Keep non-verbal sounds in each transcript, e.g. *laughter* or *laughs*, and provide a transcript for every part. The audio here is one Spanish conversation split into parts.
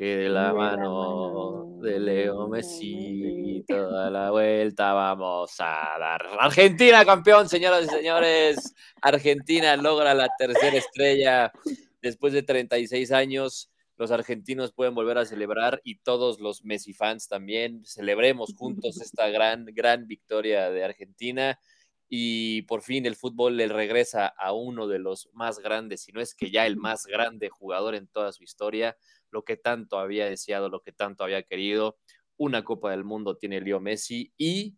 que de la, mano, de Leo Messi toda la *laughs* vuelta vamos a dar. Argentina campeón, señoras y señores. Argentina logra la tercera estrella después de 36 años. Los argentinos pueden volver a celebrar y todos los Messi fans también. Celebremos juntos *laughs* esta gran, gran victoria de Argentina y por fin el fútbol le regresa a uno de los más grandes, si no es que ya el más grande jugador en toda su historia lo que tanto había deseado, lo que tanto había querido. Una Copa del Mundo tiene Leo Messi y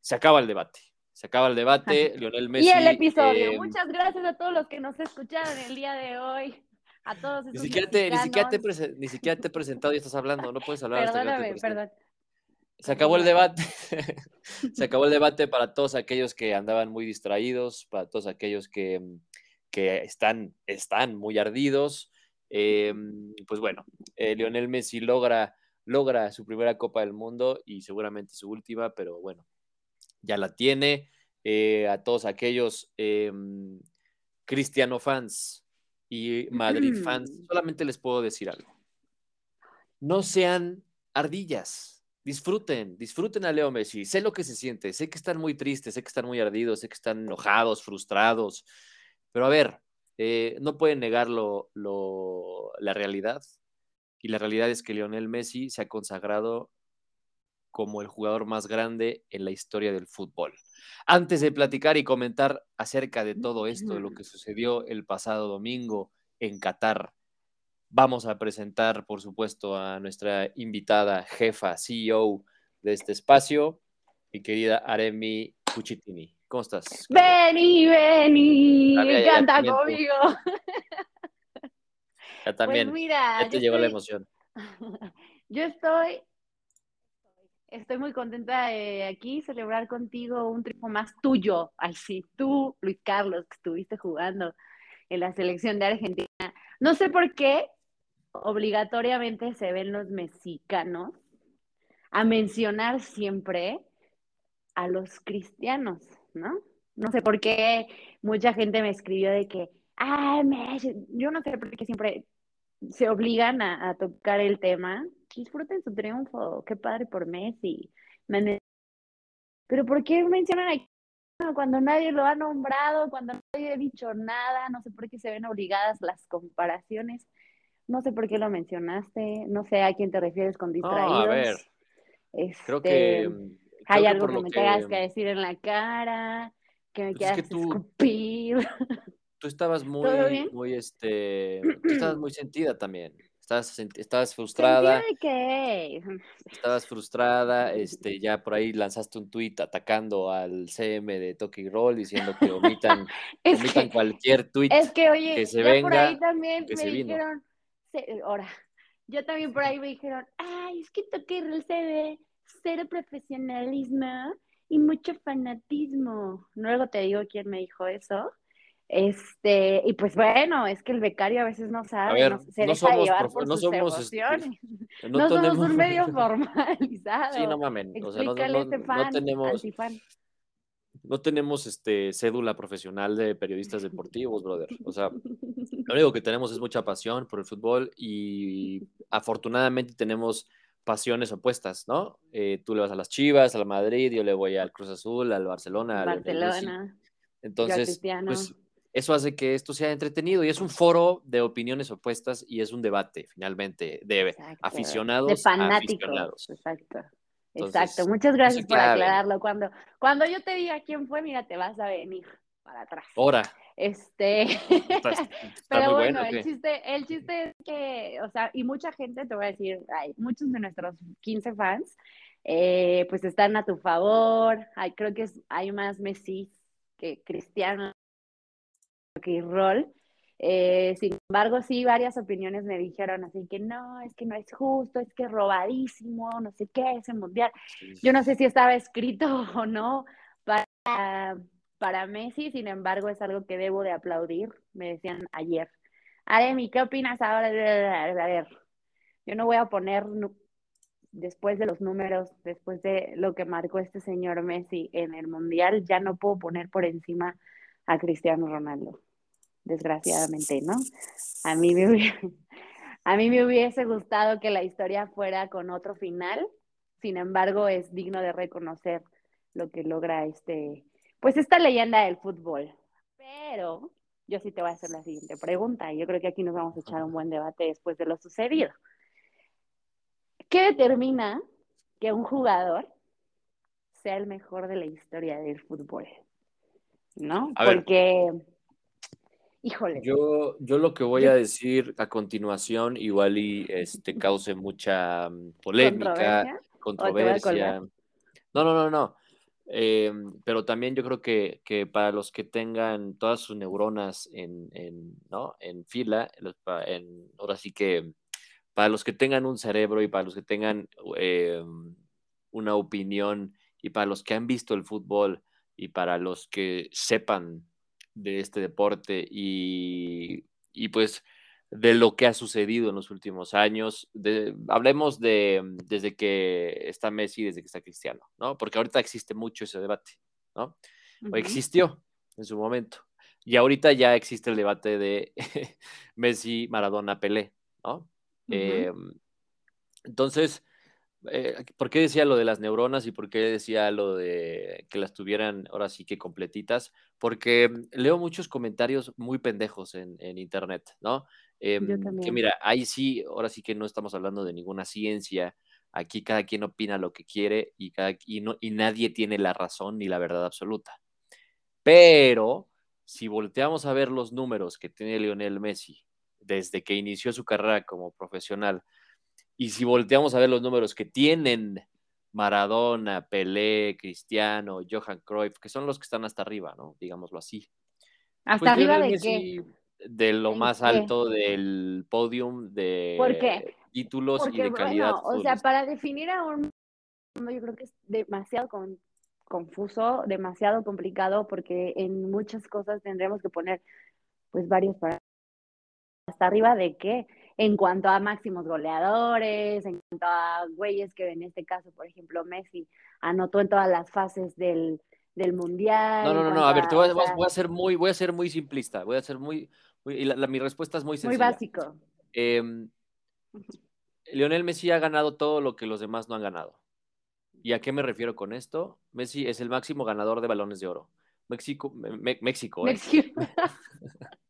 se acaba el debate. Se acaba el debate, *laughs* Lionel Messi. Y el episodio. Eh, Muchas gracias a todos los que nos escucharon el día de hoy. A todos ni siquiera, te, ni, siquiera te ni siquiera te he presentado y estás hablando, no puedes hablar. Perdóname, perdón. Se acabó el debate. *laughs* se acabó el *laughs* debate para todos aquellos que andaban muy distraídos, para todos aquellos que, que están, están muy ardidos. Em, pues bueno, eh, Lionel Messi logra, logra su primera Copa del Mundo y seguramente su última, pero bueno, ya la tiene. Eh, a todos aquellos em, Cristiano fans y Madrid fans, solamente les puedo decir algo. No sean ardillas. Disfruten, disfruten a Leo Messi. Sé lo que se siente, sé que están muy tristes, sé que están muy ardidos, sé que están enojados, frustrados. Pero a ver, eh, no pueden negar la realidad. Y la realidad es que Lionel Messi se ha consagrado como el jugador más grande en la historia del fútbol. Antes de platicar y comentar acerca de todo esto, de lo que sucedió el pasado domingo en Qatar, vamos a presentar, por supuesto, a nuestra invitada jefa, CEO de este espacio, mi querida Aremi Cucitini. ¿Cómo estás? Vení, vení, canta conmigo. *laughs* Ya también. Pues mira, ya te llegó la emoción. *laughs* Yo estoy, estoy muy contenta de aquí celebrar contigo un triunfo más tuyo. Ay, sí, tú, Luis Carlos, que estuviste jugando en la selección de Argentina. No sé por qué obligatoriamente se ven los mexicanos a mencionar siempre a los cristianos. ¿No? No sé por qué mucha gente me escribió de que, ah, yo no sé por qué siempre se obligan a, tocar el tema. Disfruten su triunfo, qué padre por Messi. Pero ¿por qué mencionan aquí cuando nadie lo ha nombrado, cuando nadie ha dicho nada? No sé por qué se ven obligadas las comparaciones. No sé por qué lo mencionaste, no sé a quién te refieres con distraídos. a ver, creo que este, hay algo que me tengas que decir en la cara, que me pues quieras escupir. *laughs* Tú estabas muy, muy, este, tú estabas *clears throat* muy sentida también. Estabas, estabas frustrada. de qué? Estabas frustrada, *laughs* este, ya por ahí lanzaste un tuit atacando al CM de Toki Roll diciendo que omitan, *laughs* omitan cualquier tuit es que, oye, que se venga. por ahí también me dijeron, ahora, yo también por ahí me dijeron, ay, es que Toki Roll se ve cero profesionalismo y mucho fanatismo. Luego te digo quién me dijo eso. Este, y pues bueno, es que el becario a veces no sabe, no, se no somos llevar por no sus somos, este, *laughs* no, no somos un *laughs* medio formalizado. Sí, no mamen, o sea, no, tenemos no tenemos este cédula profesional de periodistas deportivos, brother. O sea, *laughs* lo único que tenemos es mucha pasión por el fútbol y afortunadamente tenemos pasiones opuestas, ¿no? Eh, tú le vas a las Chivas, al Madrid, yo le voy al Cruz Azul, al Barcelona. Al Barcelona. Entonces, pues eso hace que esto sea entretenido y es un foro de opiniones opuestas y es un debate finalmente de aficionados. De fanáticos. Exacto. Exacto. Muchas gracias por aclararlo. Cuando, cuando yo te diga quién fue, mira, te vas a venir para atrás. Ahora. Este, *laughs* pero bueno, el chiste, el chiste es que, o sea, y mucha gente, te voy a decir, hay muchos de nuestros 15 fans, eh, pues están a tu favor, hay, creo que es, hay más Messi que Cristiano, que Rol. Eh, sin embargo, sí, varias opiniones me dijeron así que no, es que no es justo, es que robadísimo, no sé qué, ese mundial. Yo no sé si estaba escrito *laughs* o no para para Messi, sin embargo, es algo que debo de aplaudir, me decían ayer. Aremi, ¿qué opinas ahora? A ver, yo no voy a poner después de los números, después de lo que marcó este señor Messi en el Mundial, ya no puedo poner por encima a Cristiano Ronaldo. Desgraciadamente, ¿no? A mí me A mí me hubiese gustado que la historia fuera con otro final, sin embargo es digno de reconocer lo que logra este, pues esta leyenda del fútbol. Pero yo sí te voy a hacer la siguiente pregunta y yo creo que aquí nos vamos a echar un buen debate después de lo sucedido. ¿Qué determina que un jugador sea el mejor de la historia del fútbol? ¿No? Porque, híjole. Yo, yo lo que voy a decir a continuación, igual y este cause mucha mm, polémica, controversia. No, no, no, no. Eh, pero también yo creo que, que, para los que tengan todas sus neuronas en, en, ¿no? en fila, en, ahora sí que para los que tengan un cerebro y para los que tengan eh, una opinión y para los que han visto el fútbol y para los que sepan de este deporte y, y pues de lo que ha sucedido en los últimos años. hablemos de desde que está Messi, desde que está Cristiano, ¿no? Porque ahorita existe mucho ese debate, ¿no? O existió en su momento. Y ahorita ya existe el debate de *laughs* Messi, Maradona, Pelé, ¿no? Em, entonces, eh, ¿por qué decía lo de las neuronas y por qué decía lo de que las tuvieran ahora sí que completitas? Porque leo muchos comentarios muy pendejos en, en internet, ¿no? Em, que mira, ahí sí, ahora sí que no estamos hablando de ninguna ciencia. Aquí cada quien opina lo que quiere y, cada, y, no, y nadie tiene la razón ni la verdad absoluta. Pero si volteamos a ver los números que tiene Lionel Messi desde que inició su carrera como profesional, y si volteamos a ver los números que tienen Maradona, Pelé, Cristiano, Johan Cruyff, que son los que están hasta arriba, ¿no? Digámoslo así. ¿Hasta pues arriba de qué? De lo más alto del podium de títulos y de calidad. o sea, para definir a un yo creo que es demasiado confuso, demasiado complicado, porque en muchas cosas tendremos que poner pues varios para hasta arriba de qué, en cuanto a máximos goleadores, en cuanto a güeyes que en este caso, por ejemplo, Messi anotó en todas las fases del, del mundial. No, no, no, a ver, te voy, a ser muy, voy a ser muy simplista, voy a ser muy, y mi respuesta es muy sencilla. Muy básico. Em, Lionel Messi ha ganado todo lo que los demás no han ganado. ¿Y a qué me refiero con esto? Messi es el máximo ganador de balones de oro. México, México. ¿eh? *laughs*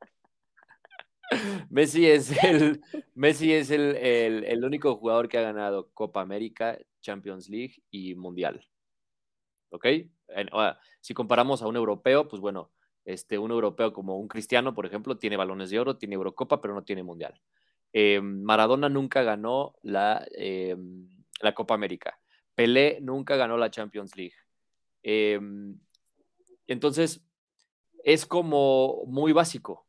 Messi es el, Messi es el, único jugador que ha ganado Copa América, Champions League y Mundial. ¿Ok? si comparamos a un europeo, pues bueno, este, un europeo como un cristiano, por ejemplo, tiene balones de oro, tiene Eurocopa, pero no tiene Mundial. Eh, Maradona nunca ganó la, eh, la, Copa América. Pelé nunca ganó la Champions League. Eh, entonces, es como muy básico,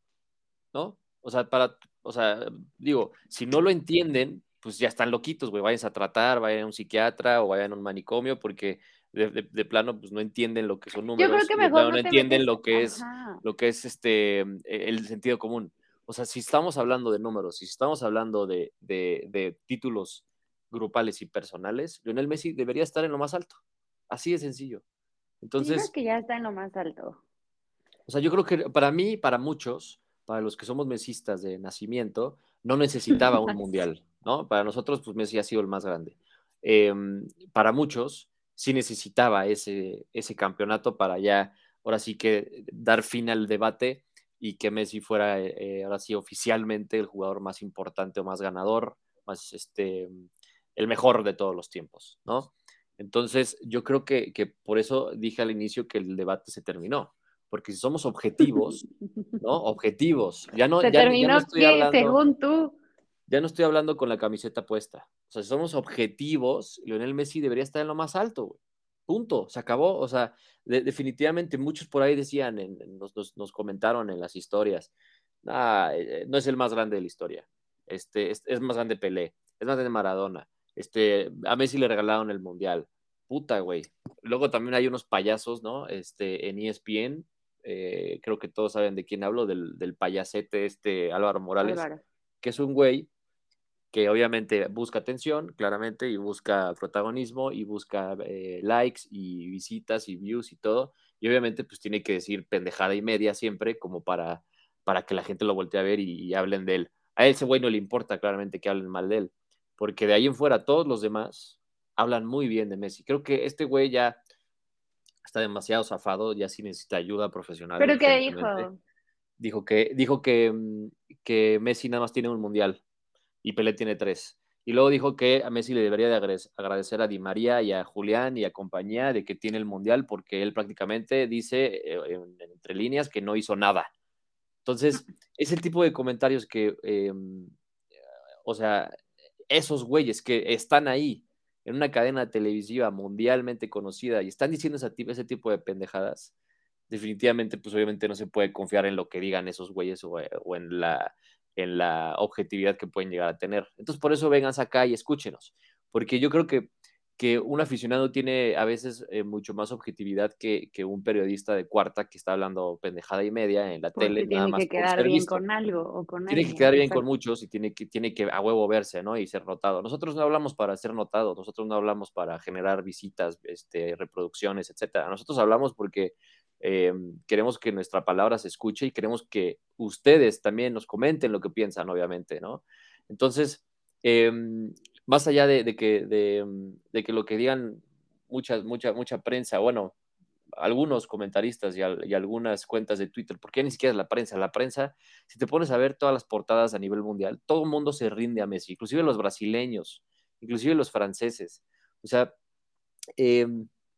¿no? O sea, para, o sea, digo, si no lo entienden, pues ya están loquitos, güey, vayan a tratar, vayan a un psiquiatra o vayan a un manicomio, porque de, plano pues no entienden lo que son números, Yo creo que mejor no, entienden lo que es lo que es este e, el sentido común. O sea, si estamos hablando de números, si estamos hablando de, de, títulos grupales y personales, Lionel Messi debería estar en lo más alto. Así de sencillo. Entonces, que ya está en lo más alto. O sea, yo creo que para mí, para muchos, para los que somos mesistas de nacimiento, no necesitaba un *laughs* mundial, ¿no? Para nosotros, pues Messi ha sido el más grande. Em, para muchos, sí necesitaba ese, ese campeonato para ya, ahora sí que dar fin al debate y que Messi fuera eh, ahora sí oficialmente el jugador más importante o más ganador, más este, el mejor de todos los tiempos, ¿no? Entonces, yo creo que, que por eso dije al inicio que el debate se terminó, porque si somos objetivos, ¿no? *laughs* Objetivos, ya no, se terminó según tú ya no estoy hablando con la camiseta puesta. O sea, si somos objetivos, Lionel Messi debería estar en lo más alto, Punto, se acabó. O sea, definitivamente muchos por ahí decían, nos, comentaron en las historias, ah, no es el más grande de la historia. Este, es, más grande Pelé, es más grande Maradona. Este, a Messi le regalaron el mundial. Puta, güey. Luego también hay unos payasos, ¿no? Este, en ESPN, eh, creo que todos saben de quién hablo, del, del payasete este Álvaro Morales, que es un güey que obviamente busca atención, claramente, y busca protagonismo, y busca eh, likes y visitas y views y todo, y obviamente pues tiene que decir pendejada y media siempre como para, para que la gente lo voltee a ver y, hablen de él. A ese güey no le importa claramente que hablen mal de él, porque de ahí en fuera todos los demás hablan muy bien de Messi. Creo que este güey ya está demasiado zafado, ya sí necesita ayuda profesional. ¿Pero qué dijo? Dijo que, dijo que, mm, que Messi nada más tiene un mundial y Pelé tiene tres. Y luego dijo que a Messi le debería de agradecer a Di María y a Julián y a compañía de que tiene el mundial porque él prácticamente dice eh, entre líneas que no hizo nada. Entonces, es el tipo de comentarios que, em, o sea, esos güeyes que están ahí en una cadena televisiva mundialmente conocida y están diciendo ese, tipo de pendejadas, definitivamente, pues obviamente no se puede confiar en lo que digan esos güeyes o, o en la en la objetividad que pueden llegar a tener. Entonces, por eso vengan acá y escúchenos, porque yo creo que, que un aficionado tiene a veces eh, mucho más objetividad que, que, un periodista de cuarta que está hablando pendejada y media en la tele. Tiene que quedar bien con algo o con Tiene que quedar bien con muchos y tiene que, tiene que a huevo verse, ¿no? Y ser notado. Nosotros no hablamos para ser notados, nosotros no hablamos para generar visitas, este, reproducciones, etcétera. Nosotros hablamos porque eh, queremos que nuestra palabra se escuche y queremos que ustedes también nos comenten lo que piensan, obviamente, ¿no? Entonces, eh, más allá de, que, de, que lo que digan mucha, mucha, mucha prensa, bueno, algunos comentaristas y, algunas cuentas de Twitter, porque ni siquiera es la prensa, la prensa, si te pones a ver todas las portadas a nivel mundial, todo el mundo se rinde a Messi, inclusive los brasileños, inclusive los franceses. O sea, eh,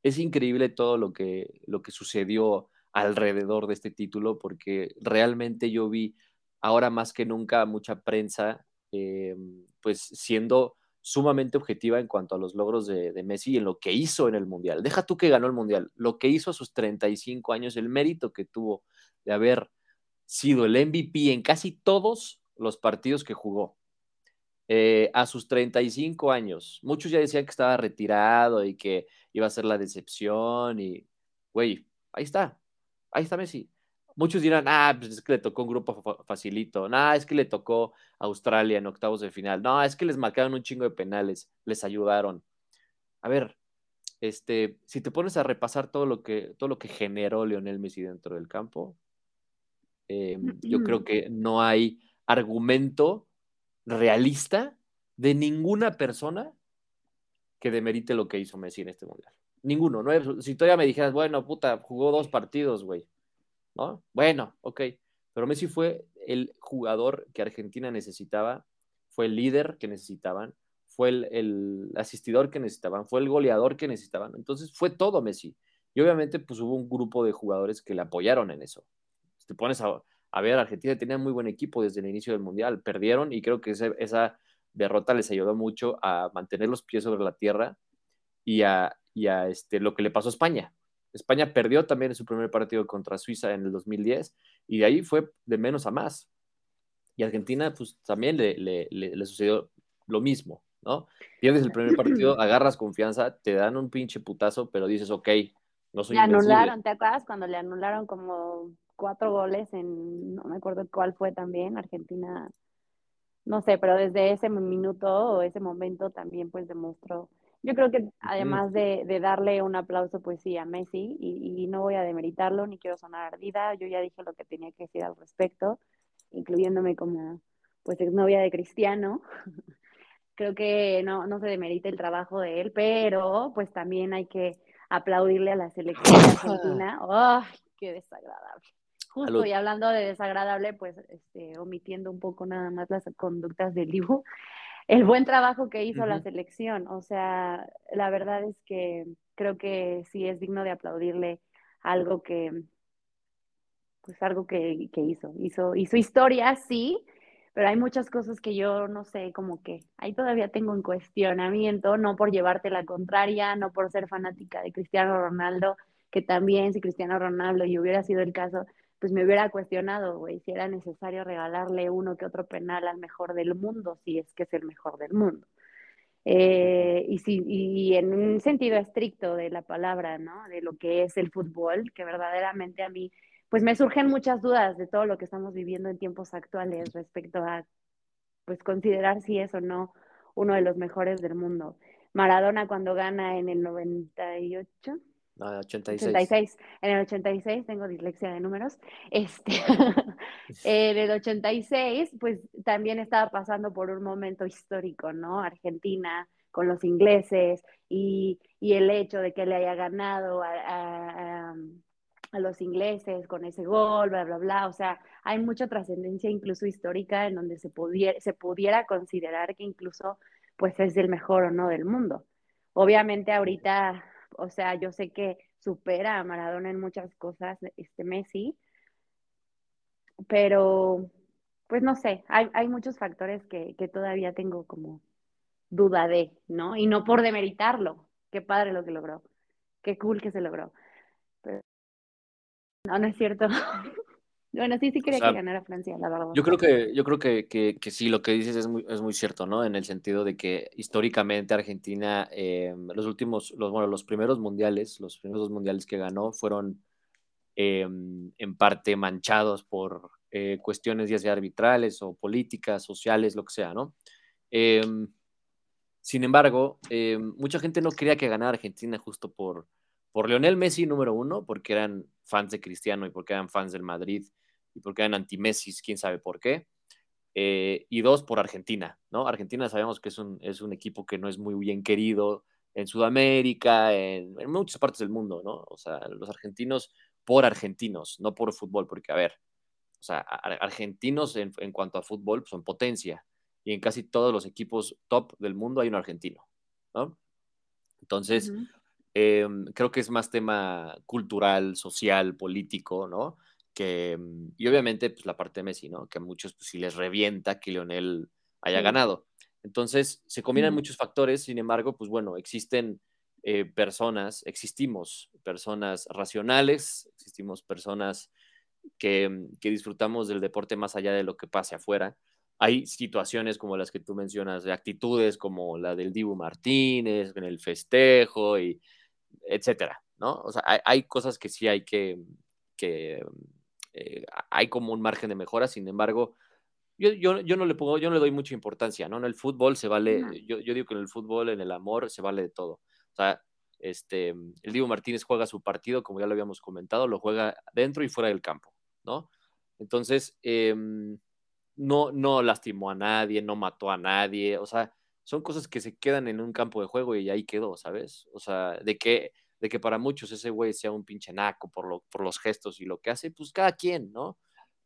es increíble todo lo que, lo que sucedió alrededor de este título, porque realmente yo vi ahora más que nunca mucha prensa, eh, pues siendo sumamente objetiva en cuanto a los logros de, Messi y en lo que hizo en el Mundial. Deja tú que ganó el Mundial, lo que hizo a sus 35 años, el mérito que tuvo de haber sido el MVP en casi todos los partidos que jugó. Eh, a sus 35 años, muchos ya decían que estaba retirado y que iba a ser la decepción y, güey, ahí está, ahí está Messi. Muchos dirán, ah, pues es que le tocó un grupo facilito, no, es que le tocó Australia en octavos de final, no, es que les marcaron un chingo de penales, les ayudaron. A ver, este, si te pones a repasar todo lo que, todo lo que generó Lionel Messi dentro del campo, em, yo creo que no hay argumento realista de ninguna persona que demerite lo que hizo Messi en este mundial. Ninguno. ¿no? Si todavía me dijeras, bueno, puta, jugó dos partidos, güey. ¿No? Bueno, ok. Pero Messi fue el jugador que Argentina necesitaba, fue el líder que necesitaban, fue el, asistidor que necesitaban, fue el goleador que necesitaban. Entonces fue todo Messi. Y obviamente, pues hubo un grupo de jugadores que le apoyaron en eso. Si te pones a, a ver, Argentina tenía muy buen equipo desde el inicio del Mundial. Perdieron y creo que esa derrota les ayudó mucho a mantener los pies sobre la tierra y a, este, lo que le pasó a España. España perdió también en su primer partido contra Suiza en el 2010 y de ahí fue de menos a más. Y Argentina, pues también le, sucedió lo mismo, ¿no? Pierdes el primer partido, *clears throat* agarras confianza, te dan un pinche putazo, pero dices, ok, no soy Le anularon, ¿te acuerdas cuando le anularon como cuatro goles en, no me acuerdo cuál fue también, Argentina no sé, pero desde ese minuto o ese momento también pues demostró, yo creo que además de, darle un aplauso pues sí a Messi y, no voy a demeritarlo ni quiero sonar ardida, yo ya dije lo que tenía que decir al respecto, incluyéndome como pues exnovia de Cristiano. *laughs* creo que no, no se demerita el trabajo de él, pero pues también hay que aplaudirle a la selección *laughs* argentina. ¡Ay, qué desagradable! Justo, y hablando de desagradable, pues este, omitiendo un poco nada más las conductas del Ibu, el buen trabajo que hizo la selección. O sea, la verdad es que creo que sí es digno de aplaudirle algo que, pues algo que, que hizo. hizo. Hizo historia, sí, pero hay muchas cosas que yo no sé, como que ahí todavía tengo en cuestionamiento, no por llevarte la contraria, no por ser fanática de Cristiano Ronaldo, que también si Cristiano Ronaldo y hubiera sido el caso, pues me hubiera cuestionado, güey, si era necesario regalarle uno que otro penal al mejor del mundo, si es que es el mejor del mundo. Eh, y, si, y en un sentido estricto de la palabra, ¿no? De lo que es el fútbol, que verdaderamente a mí, pues me surgen muchas dudas de todo lo que estamos viviendo en tiempos actuales respecto a, pues considerar si es o no uno de los mejores del mundo. Maradona cuando gana en el 98, No, 86. 86. En el 86 tengo dislexia de números. Este, *laughs* *laughs* en el 86, pues también estaba pasando por un momento histórico, ¿no? Argentina con los ingleses y, y el hecho de que le haya ganado a, a, a, los ingleses con ese gol, bla, bla, bla. O sea, hay mucha trascendencia incluso histórica en donde se pudiera, se pudiera considerar que incluso pues es el mejor o no del mundo. Obviamente ahorita o sea, yo sé que supera a Maradona en muchas cosas, este Messi, pero pues no sé, hay, hay muchos factores que, que, todavía tengo como duda de, ¿no? Y no por demeritarlo, qué padre lo que logró, qué cool que se logró. Pero... No, no es cierto. *laughs* Bueno, sí, sí quería o sea, que ganara Francia, la verdad. Yo creo que, yo creo que, que, que, sí, lo que dices es muy, es muy cierto, ¿no? En el sentido de que históricamente Argentina, eh, los últimos, los, bueno, los primeros mundiales, los primeros dos mundiales que ganó fueron eh, en parte manchados por eh, cuestiones ya sea arbitrales o políticas, sociales, lo que sea, ¿no? Sin embargo, em, mucha gente no quería que ganara Argentina justo por, por Lionel Messi, número uno, porque eran fans de Cristiano y porque eran fans del Madrid y porque eran anti-Messi, quién sabe por qué. Eh, y dos, por Argentina, ¿no? Argentina sabemos que es un, es un equipo que no es muy bien querido en Sudamérica, en, en, muchas partes del mundo, ¿no? O sea, los argentinos por argentinos, no por fútbol, porque a ver, o sea, argentinos en, en cuanto a fútbol pues, son potencia y en casi todos los equipos top del mundo hay un argentino, ¿no? Entonces, uh -huh. eh, creo que es más tema cultural, social, político, ¿no? Que, y obviamente, pues la parte de Messi, ¿no? Que a muchos pues, sí les revienta que Lionel haya sí. ganado. Entonces, se combinan sí. muchos factores, sin embargo, pues bueno, existen eh, personas, existimos personas racionales, existimos personas que, que, disfrutamos del deporte más allá de lo que pase afuera. Hay situaciones como las que tú mencionas, de actitudes como la del Dibu Martínez, en el festejo, y etcétera, ¿no? O sea, hay, hay cosas que sí hay que, que eh, hay como un margen de mejora, sin embargo, yo, yo, yo, no le pongo, yo no le doy mucha importancia, ¿no? En el fútbol se vale, no. yo, yo, digo que en el fútbol, en el amor, se vale de todo. O sea, este, el Diego Martínez juega su partido, como ya lo habíamos comentado, lo juega dentro y fuera del campo, ¿no? Entonces, eh, no, no lastimó a nadie, no mató a nadie, o sea, son cosas que se quedan en un campo de juego y ahí quedó, ¿sabes? O sea, de que de que para muchos ese güey sea un pinche naco por, lo, por los gestos y lo que hace, pues cada quien, ¿no?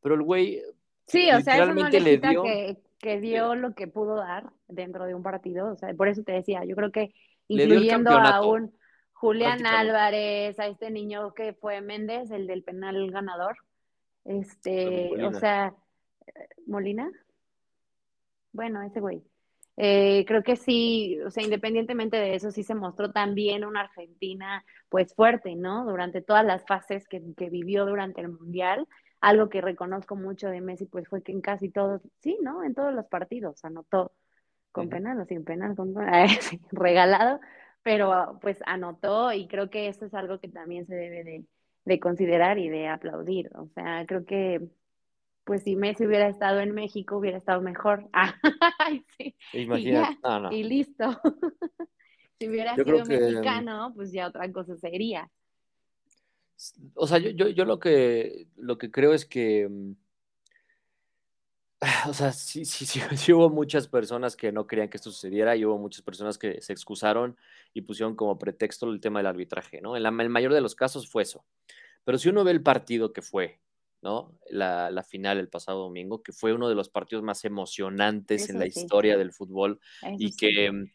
Pero el güey. Sí, o sea, eso no le, le dio... que, que, dio lo que pudo dar dentro de un partido. O sea, por eso te decía, yo creo que incluyendo a un Julián Álvarez, a este niño que fue Méndez, el del penal ganador. Este, o sea, Molina. Bueno, ese güey. Eh, creo que sí, o sea, independientemente de eso, sí se mostró también una Argentina pues fuerte, ¿no? Durante todas las fases que, que, vivió durante el Mundial. Algo que reconozco mucho de Messi pues fue que en casi todos, sí, ¿no? En todos los partidos anotó con penal o sin penal, con, *laughs* eh, regalado, pero pues anotó y creo que eso es algo que también se debe de, de considerar y de aplaudir. O sea, creo que pues si Messi hubiera estado en México, hubiera estado mejor. *laughs* Ay, sí. Imagínate. Y, no, no. y listo. *laughs* si hubiera yo sido que... mexicano, pues ya otra cosa sería. O sea, yo, yo, yo lo que lo que creo es que mm, *sighs* o sea, sí, sí, sí, *laughs* sí, hubo muchas personas que no querían que esto sucediera y hubo muchas personas que se excusaron y pusieron como pretexto el tema del arbitraje, ¿no? En la, el mayor de los casos fue eso. Pero si uno ve el partido que fue, ¿no? La, la, final el pasado domingo, que fue uno de los partidos más emocionantes Eso en la sí. historia del fútbol Eso y que, sí.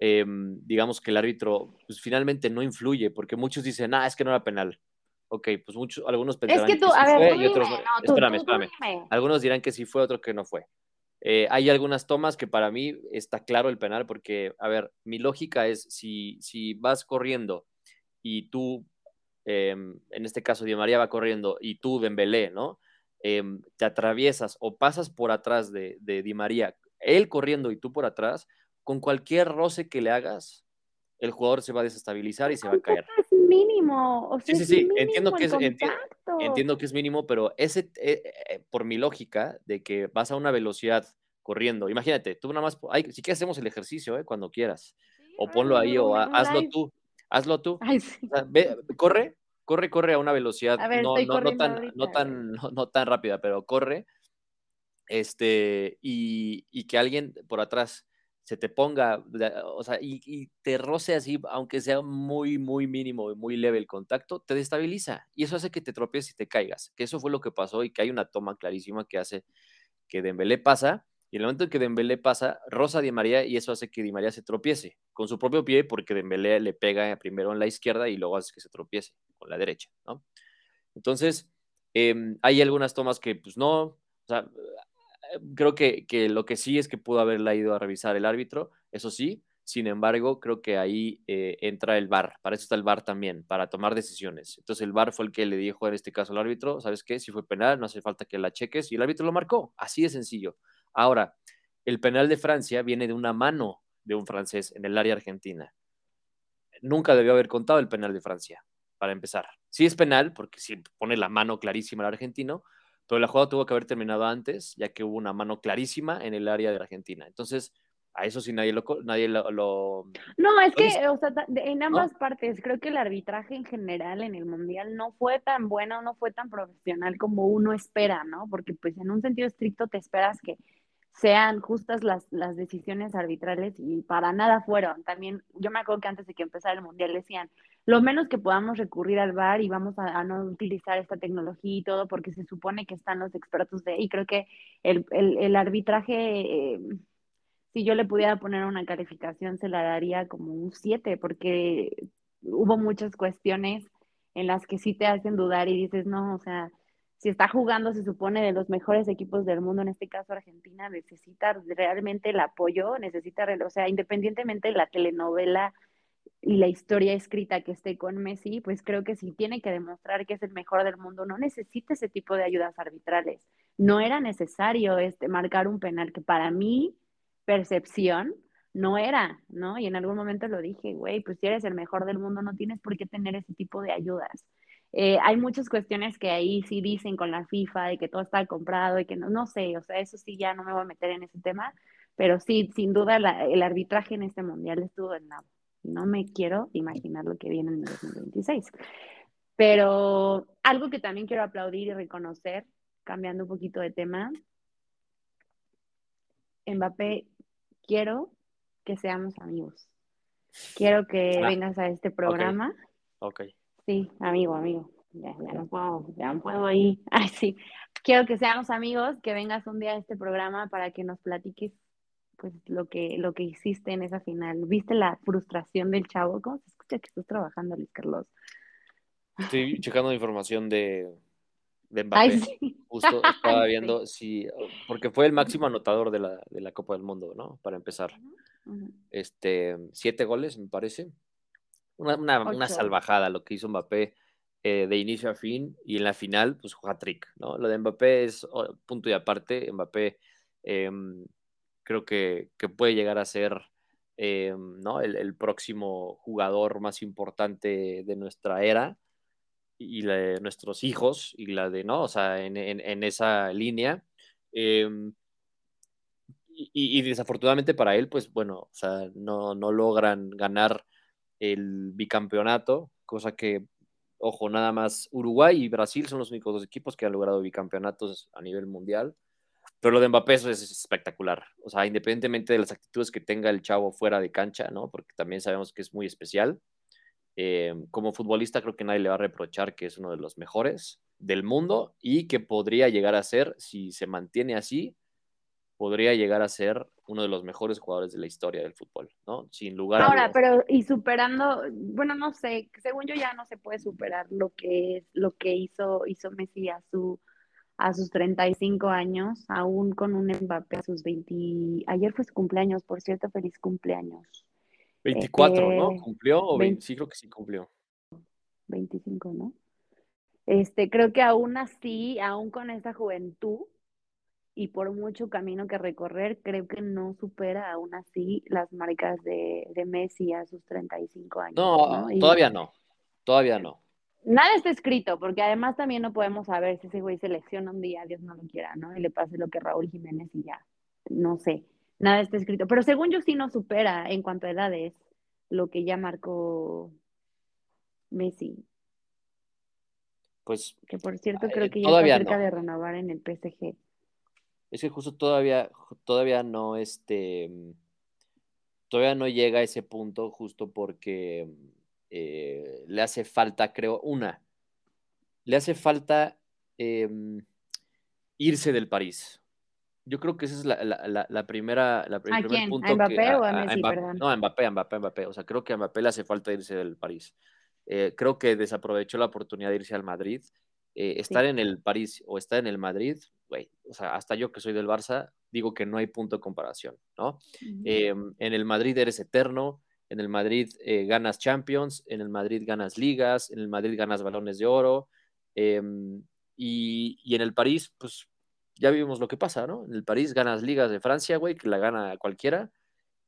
eh, digamos que el árbitro, pues finalmente no influye, porque muchos dicen, ah, es que no era penal. Ok, pues muchos, algunos pensarán es que, tú, que sí a ver, fue y otros no. no espérame, espérame. Algunos dirán que sí fue, otros que no fue. Eh, hay algunas tomas que para mí está claro el penal, porque, a ver, mi lógica es, si, si vas corriendo y tú eh, en este caso Di María va corriendo y tú Dembélé, ¿no? Eh, te atraviesas o pasas por atrás de, de, Di María, él corriendo y tú por atrás, con cualquier roce que le hagas, el jugador se va a desestabilizar y se va a caer. Es mínimo. O sea, sí, sí, sí, entiendo que, es, enti entiendo que es mínimo, pero ese, eh, eh, por mi lógica, de que vas a una velocidad corriendo, imagínate, tú nada más, ay, si quieres hacemos el ejercicio, ¿eh? cuando quieras, o ponlo ahí, o hazlo tú hazlo tú. Ay, sí. ve, corre, corre, corre a una velocidad A ver, no, tan, no, tan, no, tan rápida, pero corre. Este, y, y que alguien por atrás se te ponga, o sea, y, y te roce así, aunque sea muy, muy mínimo y muy leve el contacto, te destabiliza. Y eso hace que te tropieces y te caigas. Que eso fue lo que pasó y que hay una toma clarísima que hace que Dembélé pasa, y el momento en que Dembélé pasa, rosa Di María y eso hace que Di María se tropiece con su propio pie porque Dembélé le pega primero en la izquierda y luego hace que se tropiece con la derecha, ¿no? Entonces, em, hay algunas tomas que, pues no, o sea, creo que, que lo que sí es que pudo haberla ido a revisar el árbitro, eso sí, sin embargo, creo que ahí eh, entra el VAR, para eso está el VAR también, para tomar decisiones. Entonces el VAR fue el que le dijo en este caso al árbitro, ¿sabes qué? Si fue penal, no hace falta que la cheques, y el árbitro lo marcó, así de sencillo. Ahora, el penal de Francia viene de una mano de un francés en el área argentina. Nunca debió haber contado el penal de Francia, para empezar. Sí es penal, porque sí pone la mano clarísima al argentino, pero la jugada tuvo que haber terminado antes, ya que hubo una mano clarísima en el área de Argentina. Entonces, a eso sí nadie lo... Nadie lo, lo... No, es que, o sea, en ambas partes, creo que el arbitraje en general en el Mundial no fue tan bueno, no fue tan profesional como uno espera, ¿no? Porque pues en un sentido estricto te esperas que sean justas las, las decisiones arbitrales y para nada fueron. También, yo me acuerdo que antes de que empezara el Mundial decían, lo menos que podamos recurrir al VAR y vamos a, no utilizar esta tecnología y todo porque se supone que están los expertos de ahí. Creo que el, el, el arbitraje... eh, si yo le pudiera poner una calificación, se la daría como un 7, porque hubo muchas cuestiones en las que sí te hacen dudar y dices, no, o sea, si está jugando, se supone, de los mejores equipos del mundo, en este caso Argentina, necesita realmente el apoyo, necesita, o sea, independientemente de la telenovela y la historia escrita que esté con Messi, pues creo que si tiene que demostrar que es el mejor del mundo, no necesita ese tipo de ayudas arbitrales. No era necesario este, marcar un penal que para mí percepción no era, ¿no? Y en algún momento lo dije, güey, pues si eres el mejor del mundo no tienes por qué tener ese tipo de ayudas. Eh, hay muchas cuestiones que ahí sí dicen con la FIFA de que todo está comprado y que no, no sé, o sea, eso sí ya no me voy a meter en ese tema, pero sí, sin duda la, el arbitraje en este mundial estuvo en nada. No me quiero imaginar lo que viene en el 2026. Pero algo que también quiero aplaudir y reconocer, cambiando un poquito de tema, Mbappé, quiero que seamos amigos. Quiero que Ah, vengas a este programa. Ok. Sí, amigo, amigo. Ya, ya no puedo, ya no puedo ahí. *laughs* Ay, sí. Quiero que seamos amigos, que vengas un día a este programa para que nos platiques pues lo que, lo que hiciste en esa final. ¿Viste la frustración del chavo? ¿Cómo se escucha que estás trabajando, Luis Carlos? Estoy checando información de, de *laughs* Mbappé. Ay, sí. Justo *laughs* estaba Ay, sí. viendo si, porque fue el máximo anotador de la, de la Copa del Mundo, ¿no? Para empezar. Este, siete goles, me parece. Una, una, salvajada lo que hizo Mbappé eh, de inicio a fin y en la final, pues hat-trick, ¿no? Lo de Mbappé es oh, punto y aparte. Mbappé em, creo que, que puede llegar a ser em, ¿no? el, el próximo jugador más importante de nuestra era y la de nuestros hijos y la de, ¿no? O sea, en, en, en esa línea. Em, y, y desafortunadamente para él, pues bueno, o sea, no, no logran ganar el bicampeonato, cosa que, ojo, nada más Uruguay y Brasil son los únicos dos equipos que han logrado bicampeonatos a nivel mundial. Pero lo de Mbappé eso es espectacular. O sea, independientemente de las actitudes que tenga el chavo fuera de cancha, ¿no? Porque también sabemos que es muy especial. Eh, como futbolista creo que nadie le va a reprochar que es uno de los mejores del mundo y que podría llegar a ser, si se mantiene así, podría llegar a ser uno de los mejores jugadores de la historia del fútbol, ¿no? Sin lugar a Ahora, pero y superando, bueno, no sé, según yo ya no se puede superar lo que es lo que hizo hizo Messi a su a sus 35 años, aún con un Mbappé a sus 20. Ayer fue su cumpleaños, por cierto, feliz cumpleaños. 24, Eh, ¿no? ¿Cumplió? O 20. 20? Sí, creo que sí cumplió. 25, ¿no? Este, creo que aún así, aún con esa juventud y por mucho camino que recorrer, creo que no supera aún así las marcas de, de Messi a sus 35 años, No, todavía no. Todavía no. nada está escrito, porque además también no podemos saber si ese güey se lesiona un día, Dios no lo quiera, ¿no? Y le pase lo que Raúl Jiménez y ya, no sé, nada está escrito. Pero según yo sí no supera en cuanto a edades lo que ya marcó Messi. Pues. Que por cierto, creo que ya está cerca no. de renovar en el PSG. Es que justo todavía, todavía no, este, todavía no llega a ese punto justo porque eh, le hace falta, creo, una, le hace falta eh, irse del París. Yo creo que esa es la, la, la, la primera, la, el ¿A primer quién? punto ¿A Mbappé que, o a Messi, Mbappé, perdón? no, a Mbappé, a Mbappé, a Mbappé. O sea, creo que a Mbappé le hace falta irse del París. Eh, creo que desaprovechó la oportunidad de irse al Madrid. Eh, estar Sí. en el París o estar en el Madrid, güey, o sea, hasta yo que soy del Barça, digo que no hay punto de comparación, ¿no? Eh, en el Madrid eres eterno, en el Madrid eh, ganas Champions, en el Madrid ganas ligas, en el Madrid ganas balones de oro, eh, y, y, en el París, pues ya vimos lo que pasa, ¿no? En el París ganas ligas de Francia, güey, que la gana cualquiera,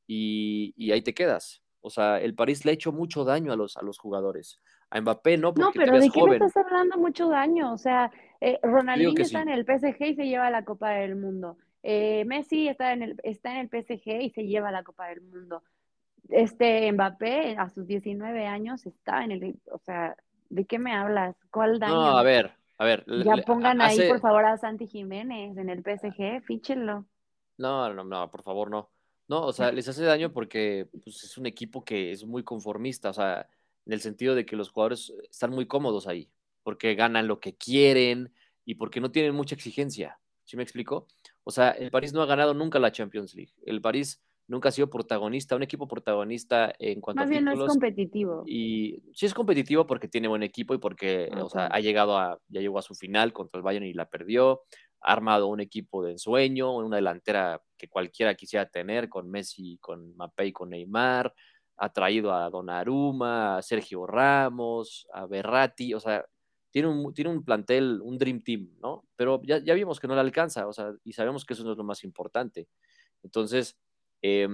y, y, ahí te quedas. O sea, el París le ha hecho mucho daño a los, a los jugadores. A Mbappé no, porque No, pero ¿de qué joven. estás hablando mucho daño? O sea, eh, Ronaldinho está sí. en el PSG y se lleva la Copa del Mundo. Eh, Messi está en, el, está en el PSG y se lleva la Copa del Mundo. Este Mbappé a sus 19 años está en el, o sea, ¿de qué me hablas? ¿Cuál daño? No, a ver, a ver. Ya pongan hace- ahí, por favor, a Santi Jiménez en el PSG, fíchenlo. No, no, no, por favor, no. No, o sea, les hace daño porque pues, es un equipo que es muy conformista, o sea, en el sentido de que los jugadores están muy cómodos ahí, porque ganan lo que quieren y porque no tienen mucha exigencia. ¿Sí me explico? O sea, el París no ha ganado nunca la Champions League. El París nunca ha sido protagonista, un equipo protagonista en cuanto Más a bien no es competitivo. Y sí es competitivo porque tiene buen equipo y porque, Ah, o sea, ha llegado a, ya llegó a su final contra el Bayern y la perdió. Ha armado un equipo de ensueño, una delantera que cualquiera quisiera tener con Messi, con Mbappé y con Neymar. Ha traído a Donnarumma, a Sergio Ramos, a Berratti, o sea, tiene un, tiene un plantel, un Dream Team, ¿no? Pero ya, ya vimos que no le alcanza, o sea, y sabemos que eso no es lo más importante. Entonces, eh,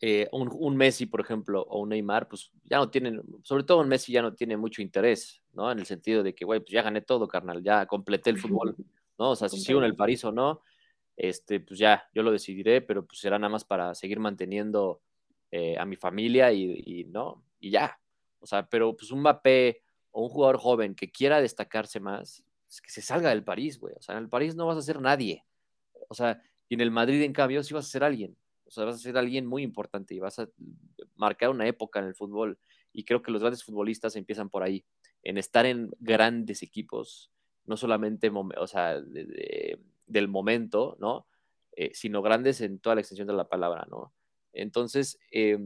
eh, un, un, Messi, por ejemplo, o un Neymar, pues ya no tienen, sobre todo un Messi ya no tiene mucho interés, ¿no? En el sentido de que, güey, pues ya gané todo, carnal, ya completé el fútbol, *laughs* ¿no? O sea, si sigo en el París o no, este, pues ya, yo lo decidiré, pero pues será nada más para seguir manteniendo eh, a mi familia y, ¿no? Y ya, o sea, pero pues un Mbappé o un jugador joven que quiera destacarse más, es que se salga del París, güey, o sea, en el París no vas a ser nadie, o sea, y en el Madrid, en cambio, sí vas a ser alguien. O sea, vas a ser alguien muy importante y vas a marcar una época en el fútbol. Y creo que los grandes futbolistas empiezan por ahí, en estar en grandes equipos, no solamente o sea, de, de, del momento, ¿no? Eh, sino grandes en toda la extensión de la palabra, ¿no? Entonces, eh,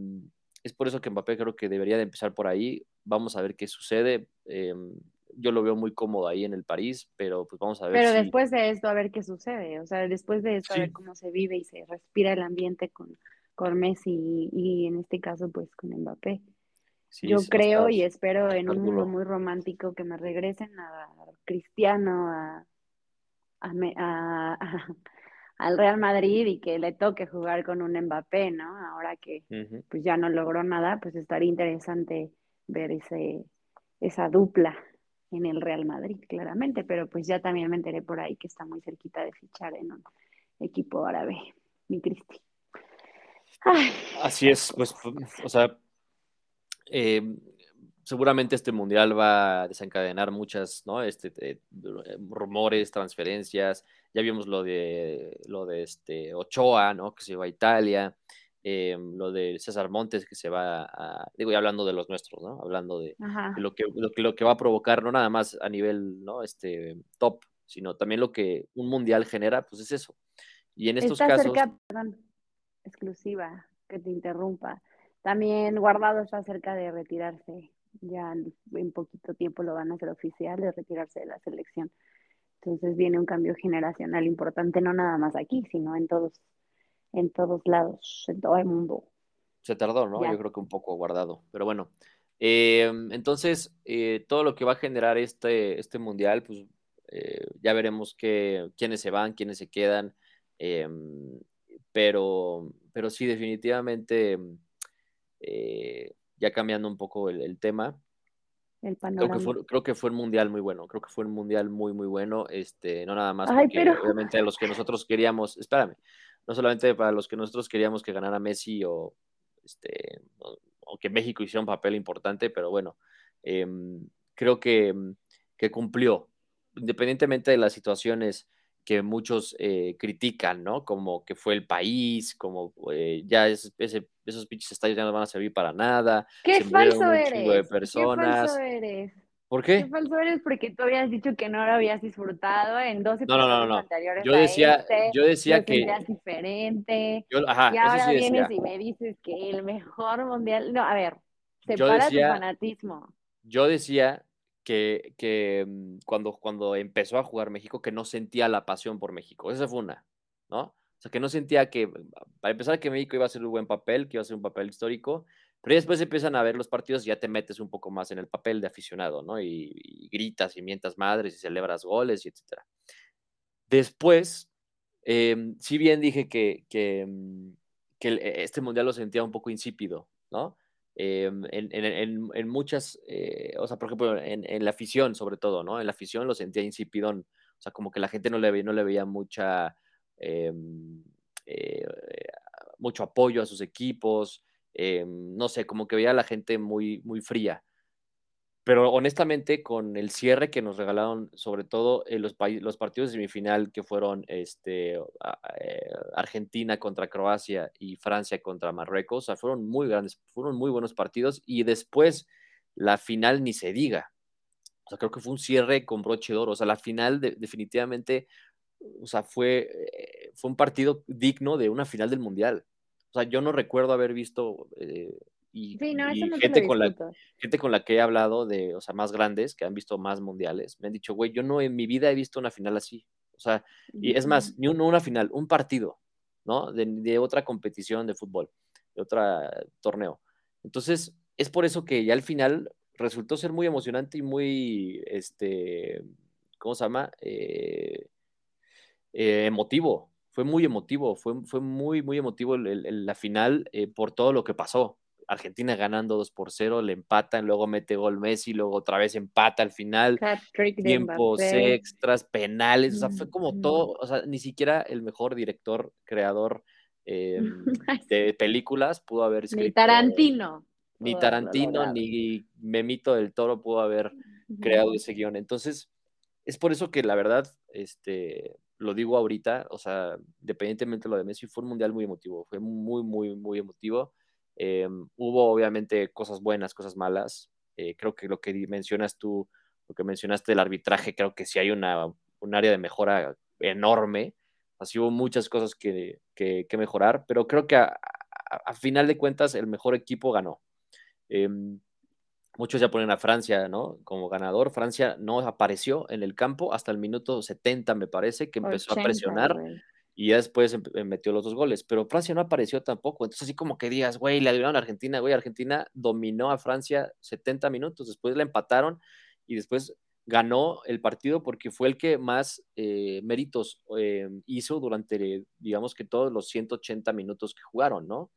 es por eso que Mbappé creo que debería de empezar por ahí. Vamos a ver qué sucede. Eh, yo lo veo muy cómodo ahí en el París, pero pues vamos a ver. Pero si... después de esto, a ver qué sucede. O sea, después de esto, Sí. a ver cómo se vive y se respira el ambiente con, con Messi y, y en este caso, pues con Mbappé. Sí, Yo creo y espero en un mundo muy romántico que me regresen a Cristiano, a, a Me- a- *laughs* a- al Real Madrid y que le toque jugar con un Mbappé, ¿no? Ahora que pues ya no logró nada, pues estaría interesante ver ese, esa dupla en el Real Madrid, claramente, pero pues ya también me enteré por ahí que está muy cerquita de fichar en un equipo árabe, mi Cristi. Así es, pues, o sea, eh, seguramente este mundial va a desencadenar muchas, ¿no? Este, eh, rumores, transferencias. Ya vimos lo de lo de este Ochoa, ¿no? Que se va a Italia. eh, lo de César Montes que se va a, digo, ya hablando de los nuestros, ¿no? Hablando de, lo que, lo que lo que va a provocar, no nada más a nivel, ¿no? Este top, sino también lo que un mundial genera, pues es eso. Y en estos Está casos, cerca, perdón, exclusiva, que te interrumpa. También Guardado está cerca de retirarse. Ya en, en poquito tiempo lo van a hacer oficial de retirarse de la selección. Entonces viene un cambio generacional importante, no nada más aquí, sino en todos, en todos lados, en todo el mundo. se tardó, ¿no? Ya. Yo creo que un poco guardado, pero bueno. Eh, entonces, eh, todo lo que va a generar este, este mundial, pues eh, ya veremos que, quiénes se van, quiénes se quedan, eh, pero, pero sí, definitivamente, eh, ya cambiando un poco el, el tema, El creo panorama. que, fue, creo que fue un mundial muy bueno, creo que fue un mundial muy, muy bueno, este, no nada más Ay, porque pero- obviamente los que nosotros queríamos, espérame, no solamente para los que nosotros queríamos que ganara Messi o, este, o aunque México hiciera un papel importante, pero bueno, em, creo que, que, cumplió, independientemente de las situaciones que muchos eh, critican, ¿no? Como que fue el país, como eh, ya es, ese, esos pinches estadios ya no van a servir para nada. ¡Qué falso eres! De personas. ¡Qué falso eres! ¿Por qué? ¿Qué falso eres? Porque tú habías dicho que no lo habías disfrutado en dos episodios no, no, no, anteriores. Yo decía, este, yo decía que. diferente. Yo, ajá, y ahora sí vienes y me dices que el mejor mundial. No, a ver, separa tu fanatismo. Yo decía que, mm, cuando, cuando empezó a jugar México, que no sentía la pasión por México. Esa fue una, ¿no? O sea, que no sentía que, para empezar, que México iba a hacer un buen papel, que iba a ser un papel histórico, pero después empiezan a ver los partidos y ya te metes un poco más en el papel de aficionado, ¿no? Y, gritas y mientas madres y celebras goles y etcétera. Después, em, si bien dije que, que, mm, que, este mundial lo sentía un poco insípido, ¿no? Em, en, en, en, muchas, eh, o sea, por ejemplo, en, la afición sobre todo, ¿no? En la afición lo sentía insípidón, o sea, como que la gente no le, no le veía mucha, em, eh, mucho apoyo a sus equipos, Em, no sé, como que veía a la gente muy, muy fría. Pero honestamente, con el cierre que nos regalaron, sobre todo en los, los partidos de semifinal que fueron este, eh, Argentina contra Croacia y Francia contra Marruecos, fueron muy grandes, fueron muy buenos partidos y después la final ni se diga. O sea, creo que fue un cierre con broche de oro. O sea, la final definitivamente, o sea, fue, eh, fue un partido digno de una final del Mundial. O sea, yo no recuerdo haber visto eh, y, gente, con la, gente con la que he hablado de, o sea, más grandes, que han visto más mundiales, me han dicho, güey, yo no en mi vida he visto una final así. O sea, y es más, ni una final, un partido, ¿no? De, otra competición de fútbol, de otro torneo. Entonces, es por eso que ya al final resultó ser muy emocionante y muy, este, ¿cómo se llama? Eh, eh, emotivo, fue muy emotivo, fue, fue muy, muy emotivo la final eh, por todo lo que pasó. Argentina ganando 2 por 0, le empatan, luego mete gol Messi, luego otra vez empata al final, tiempos extras, penales, o sea, fue como todo, o sea, ni siquiera el mejor director, creador *laughs* eh, de películas pudo haber escrito. Ni Tarantino. Ni Tarantino, ni Memito del Toro pudo haber creado ese guion. Entonces, es por eso que la verdad, este, lo digo ahorita, o sea, independientemente de lo de Messi, fue un mundial muy emotivo, fue muy, muy, muy emotivo. Eh, hubo obviamente cosas buenas, cosas malas. Eh, creo que lo que mencionas tú, lo que mencionaste del arbitraje, creo que sí hay una, un área de mejora enorme. Así hubo muchas cosas que, que, mejorar, pero creo que a, a, final de cuentas el mejor equipo ganó. Em, muchos ya ponen a Francia, ¿no? Como ganador. Francia no apareció en el campo hasta el minuto 70, me parece, que empezó a presionar y ya después eh, metió los dos goles. Pero Francia no apareció tampoco. Entonces, así como que digas, güey, le ayudaron a Argentina, güey, Argentina dominó a Francia 70 minutos, después le empataron y después ganó el partido porque fue el que más eh, méritos eh, hizo durante, digamos que todos los 180 minutos que jugaron, ¿no?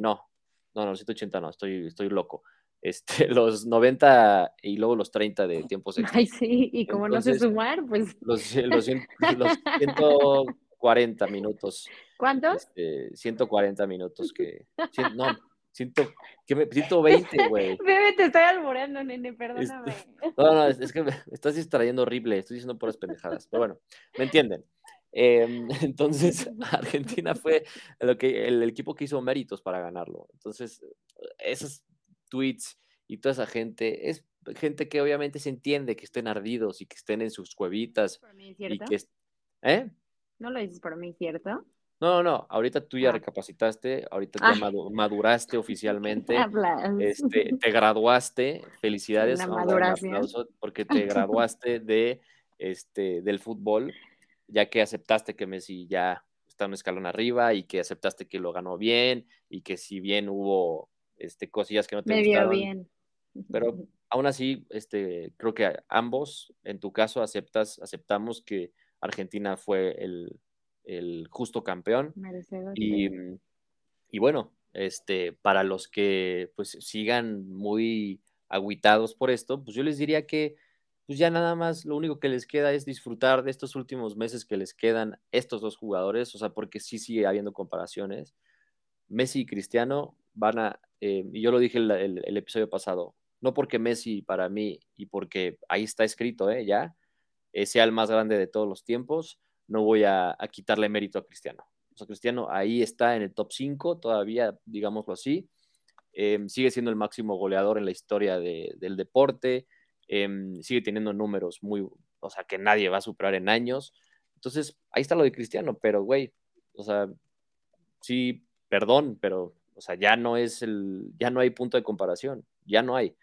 no, no, no, 180 no, estoy, estoy loco *laughs* este, los 90 y luego los 30 de *laughs* tiempos extras. Ay, sí, y como no sé sumar, pues. Los, los, *laughs* 140 minutos. ¿Cuántos? Este, 140 minutos que. *laughs* no, 120, güey. *laughs* Bebé, te estoy alborando, nene, perdóname. Este, *laughs* no, no, es, que me estás distrayendo horrible, estoy diciendo puras pendejadas, pero bueno, me entienden. Em, entonces, Argentina fue lo que, el, el, equipo que hizo méritos para ganarlo. Entonces, esos tweets y toda esa gente, es gente que obviamente se entiende que estén ardidos y que estén en sus cuevitas. y que, ¿Eh? ¿No lo dices por mí, cierto? No, no, no, ahorita tú ya ah. recapacitaste, ahorita ya ah. maduraste oficialmente, *laughs* este, te graduaste, felicidades, porque *laughs* te graduaste de, este, del fútbol, ya que aceptaste que Messi ya está un escalón arriba y que aceptaste que lo ganó bien y que si bien hubo este, cosillas que no te Me bien. Pero aún así, este, creo que ambos, en tu caso, aceptas, aceptamos que Argentina fue el, justo campeón. Y, y, bueno, este, para los que pues sigan muy aguitados por esto, pues yo les diría que pues ya nada más lo único que les queda es disfrutar de estos últimos meses que les quedan estos dos jugadores, o sea, porque sí sigue habiendo comparaciones. Messi y Cristiano van a eh, y yo lo dije el, el, episodio pasado, no porque Messi para mí y porque ahí está escrito, ¿eh? ya, eh, sea el más grande de todos los tiempos, no voy a, quitarle mérito a Cristiano. O sea, Cristiano ahí está en el top 5 todavía, digámoslo así. Em, sigue siendo el máximo goleador en la historia de, del deporte. Em, sigue teniendo números muy, o sea, que nadie va a superar en años. Entonces, ahí está lo de Cristiano, pero, güey, o sea, sí, perdón, pero, o sea, ya no es el, ya no hay punto de comparación, ya no hay.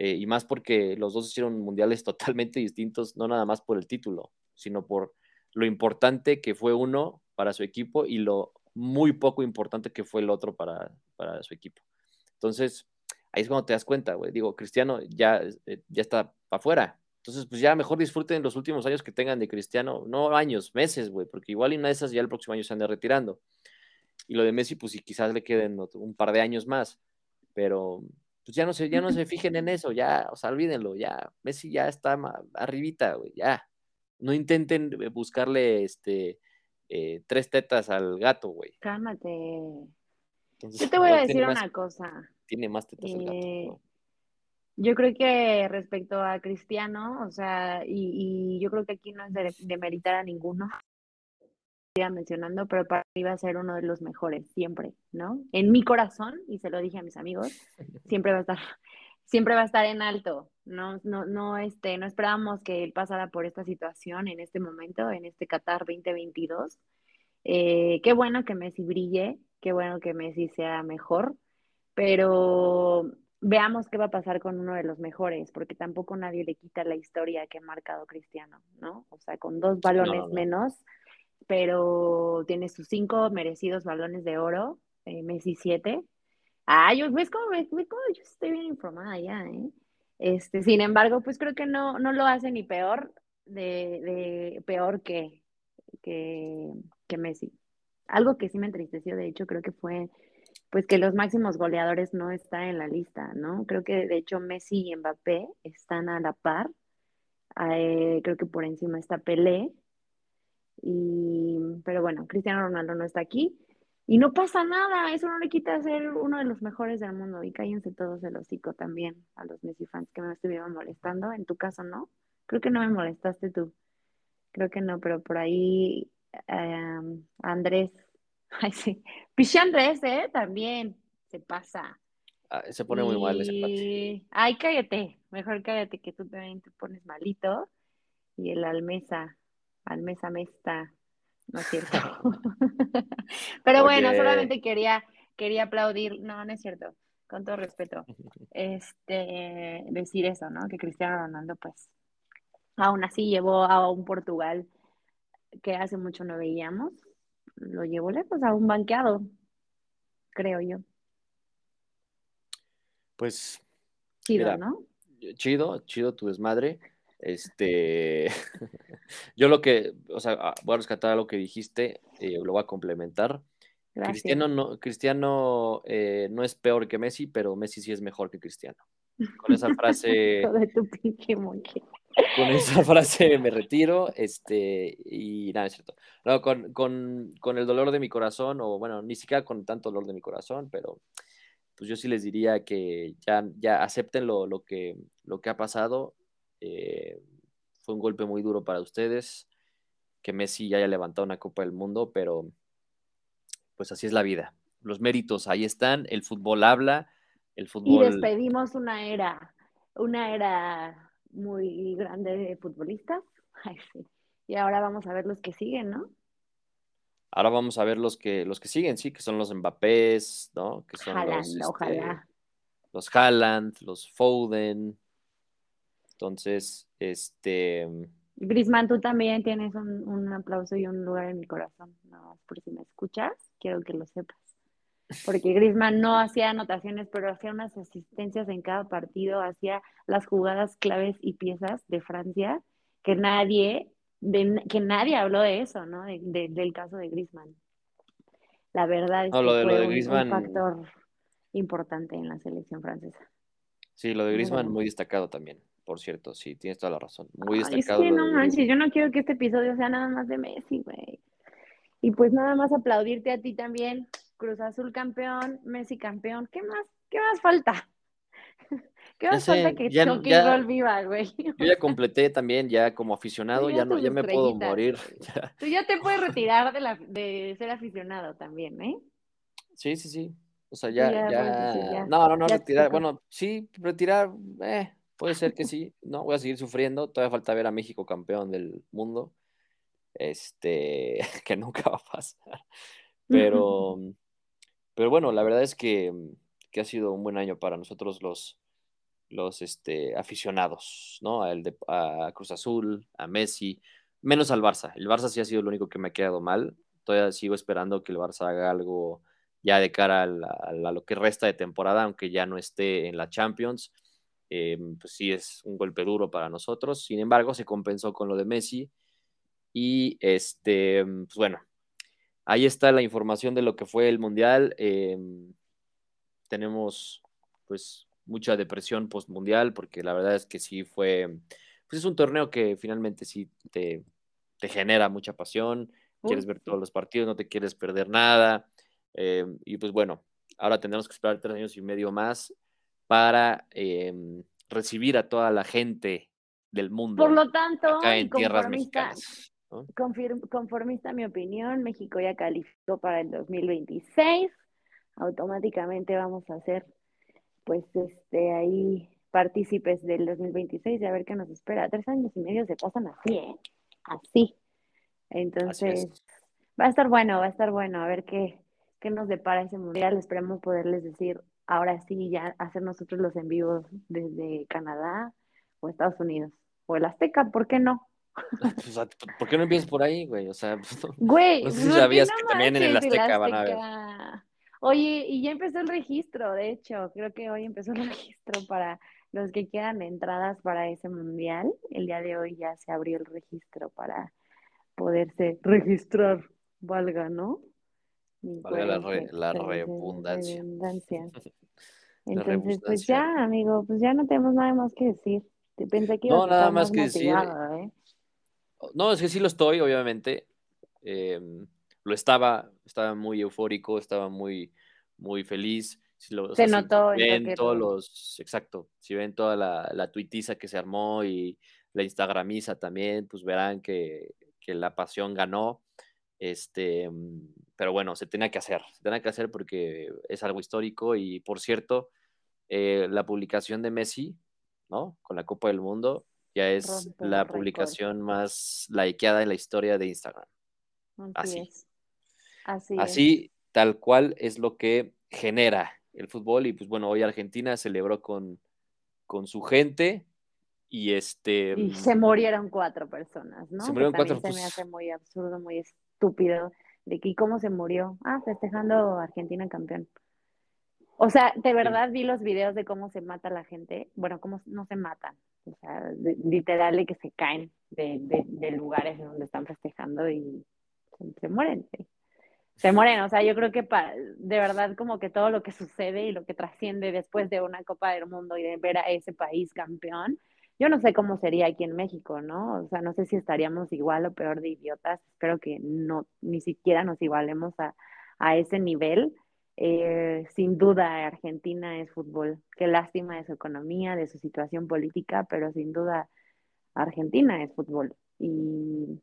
Eh, y más porque los dos hicieron mundiales *laughs* totalmente distintos, no nada más por el título, sino por lo importante que fue uno para su equipo y lo muy poco importante que fue el otro para, para su equipo. Entonces, ahí es cuando te das cuenta, güey. Digo, Cristiano ya, eh, ya está afuera. Entonces, pues ya mejor disfruten los últimos años que tengan de Cristiano, no años, meses, güey, porque igual y una de esas ya el próximo año se anda retirando. Y lo de Messi, pues sí, quizás le queden un par de años más, pero pues ya no se, ya no se fijen en eso, ya, o sea, olvídenlo, ya, Messi ya está arribita, güey, ya. No intenten eh, buscarle este eh, tres tetas al gato, güey. Cálmate. Yo te *laughs* voy a decir una cosa. Tiene más tetas el gato. Eh, yo creo que respecto a Cristiano, o sea, y, yo creo que aquí no es de, meritar a ninguno, mencionando, pero para mí va a ser uno de los mejores, siempre, ¿no? En mi corazón, y se lo dije a mis amigos, *laughs* siempre va a estar, siempre va a estar en alto. No, no, no, este, no esperábamos que él pasara por esta situación en este momento, en este Qatar 2022. Eh, qué bueno que Messi brille, qué bueno que Messi sea mejor, pero veamos qué va a pasar con uno de los mejores, porque tampoco nadie le quita la historia que ha marcado Cristiano, ¿no? O sea, con dos balones menos, pero tiene sus cinco merecidos balones de oro, eh, Messi siete. Ah, yo, ves cómo yo estoy bien informada ya, ¿eh? Este, sin embargo, pues creo que no, no lo hace ni peor de, peor que, que, Messi. Algo que sí me entristeció, de hecho, creo que fue pues que los máximos goleadores no están en la lista, ¿no? Creo que de hecho Messi y Mbappé están a la par. Eh, creo que por encima está Pelé. Y, pero bueno, Cristiano Ronaldo no está aquí. Y no pasa nada, eso no le quita ser uno de los mejores del mundo. Y cállense todos el hocico también a los Messi fans que me estuvieron molestando. En tu caso, ¿no? Creo que no me molestaste tú. Creo que no, pero por ahí eh, Andrés *laughs* Ay, sí. Piché Andrés, ¿eh? También se pasa. Ah, se pone muy mal ese. Ay, cállate. Mejor cállate que tú también te pones malito. Y el almesa, almesa mesta, no es cierto. *laughs* *laughs* Pero bueno, solamente quería, quería aplaudir. No, no es cierto. Con todo respeto. Este, decir eso, ¿no? Que Cristiano Ronaldo, pues, aún así llevó a un Portugal que hace mucho no veíamos lo llevo lejos a un banqueado, creo yo. Pues. Chido, ¿no? Chido, chido tu desmadre. Este, *laughs* yo lo que, o sea, ah, voy a rescatar lo que dijiste, eh, lo voy a complementar. Cristiano no, Cristiano eh, no es peor que Messi, pero Messi sí es mejor que Cristiano. Con esa frase. *laughs* con esa frase me retiro. Este, y nada, es cierto. No, con, con, con, el dolor de mi corazón, o bueno, ni siquiera con tanto dolor de mi corazón, pero pues yo sí les diría que ya, ya acepten lo, lo que, lo que ha pasado. Eh, fue un golpe muy duro para ustedes. Que Messi ya haya levantado una Copa del Mundo, pero pues así es la vida. Los méritos ahí están, el fútbol habla, el fútbol. Y despedimos una era, una era muy grande de futbolistas. *laughs* Y ahora vamos a ver los que siguen, ¿no? Ahora vamos a ver los que, los que siguen, sí, que son los Mbappés, ¿no? Que son los, este, ojalá. Los Haaland, los Foden. Entonces, este. Grisman, tú también tienes un, un aplauso y un lugar en mi corazón. No, por si me escuchas, quiero que lo sepas porque Griezmann no hacía anotaciones, pero hacía unas asistencias en cada partido, hacía las jugadas claves y piezas de Francia, que nadie, que nadie habló de eso, ¿no? del caso de Griezmann. La verdad es que fue un, factor importante en la selección francesa. Sí, lo de Griezmann muy destacado también, por cierto, sí, tienes toda la razón. Muy destacado. Es que no manches, yo no quiero que este episodio sea nada más de Messi, güey. Y pues nada más aplaudirte a ti también Cruz Azul campeón, Messi campeón. ¿Qué más? ¿Qué más falta? *laughs* ¿Qué más falta que ya, Chucky ya- Roll viva, güey? *laughs* Yo ya *laughs* completé también, ya como aficionado, ya no, ya me puedo morir. ya. Tú ya te puedes retirar de, la, de ser aficionado también, ¿eh? Sí, sí, sí. O sea, ya, ya ya. puedes decir, ya, No, no, no, retirar. Bueno, sí, retirar, eh, puede ser que sí. No, voy a seguir sufriendo. Todavía falta ver a México campeón del mundo. Este, *laughs* que nunca va a pasar. Pero, pero bueno, la verdad es que, que ha sido un buen año para nosotros los, los este, aficionados, ¿no? A, el de, a Cruz Azul, a Messi, menos al Barça. El Barça sí ha sido lo único que me ha quedado mal. Todavía sigo esperando que el Barça haga algo ya de cara a, la- a lo que resta de temporada, aunque ya no esté en la Champions. Eh, pues sí es un golpe duro para nosotros. Sin embargo, se compensó con lo de Messi. Y este, pues bueno, ahí está la información de lo que fue el Mundial. Eh, tenemos pues mucha depresión post-mundial porque la verdad es que sí fue, pues es un torneo que finalmente sí te, te genera mucha pasión, quieres ver todos los partidos, no te quieres perder nada. eh, y pues bueno, ahora tendremos que esperar tres años y medio más para eh, recibir a toda la gente del mundo Por lo tanto, acá en tierras conformista, mexicanas. ¿no? confir- conformista mi opinión, México ya calificó para el 2026. Automáticamente vamos a ser, pues, este, ahí partícipes del 2026 y a ver qué nos espera. Tres años y medio se pasan así, ¿eh? Así. Entonces, es. va a estar bueno, va a estar bueno, a ver qué, qué nos depara ese mundial. Esperemos poderles decir, ahora sí, ya hacer nosotros los en vivos desde Canadá o Estados Unidos o el Azteca, ¿por qué no? *laughs* O sea, ¿por qué no empiezas por ahí, güey? O sea, pues, *laughs* Güey, No sé si ¿por qué sabías no que también en el manches, Azteca van a ver. Azteca? Oye, y ya empezó el registro, de hecho, creo que hoy empezó el *laughs* registro para los que quieran entradas para ese mundial. El día de hoy ya se abrió el registro para poderse registrar, valga, ¿no? Valga la re- la re- re- redundancia. *laughs* La Entonces, pues ya, amigo, pues ya no tenemos nada más que decir. Pensé que No, nada más más que decir. ¿eh? No, es que sí lo estoy, obviamente. Eh, lo estaba, estaba muy eufórico, estaba muy, muy feliz. Si lo- o Se sea, si notó el ven todos los, exacto, si ven toda la, la tuitiza que se armó y la instagramiza también, pues verán que, que la pasión ganó. Este, mm, pero bueno, se tenía que hacer, se tenía que hacer porque es algo histórico y por cierto, eh, la publicación de Messi, ¿no? Con la Copa del Mundo, ya es Rompe la publicación más likeada en la historia de Instagram. Así Así. es. Así es. Tal cual es lo que genera el fútbol. Y pues bueno, hoy Argentina celebró con, con su gente y este... Y se murieron cuatro personas, ¿no? Se murieron cuatro, se me pues- hace muy absurdo, muy estúpido. De que, ¿y cómo se murió? Ah, festejando Argentina campeón. O sea, de verdad vi los videos de cómo se mata la gente. Bueno, cómo no se matan. O sea, de- literal de que se caen de, de- de lugares donde están festejando y se, se mueren. sí. Se mueren, o sea, yo creo que pa- de verdad como que todo lo que sucede y lo que trasciende después de una Copa del Mundo y de ver a ese país campeón, yo no sé cómo sería aquí en México, ¿no? O sea, no sé si estaríamos igual o peor de idiotas. Espero que no, ni siquiera nos igualemos a, a ese nivel. Eh, sin duda, Argentina es fútbol. Qué lástima de su economía, de su situación política, pero sin duda, Argentina es fútbol. Y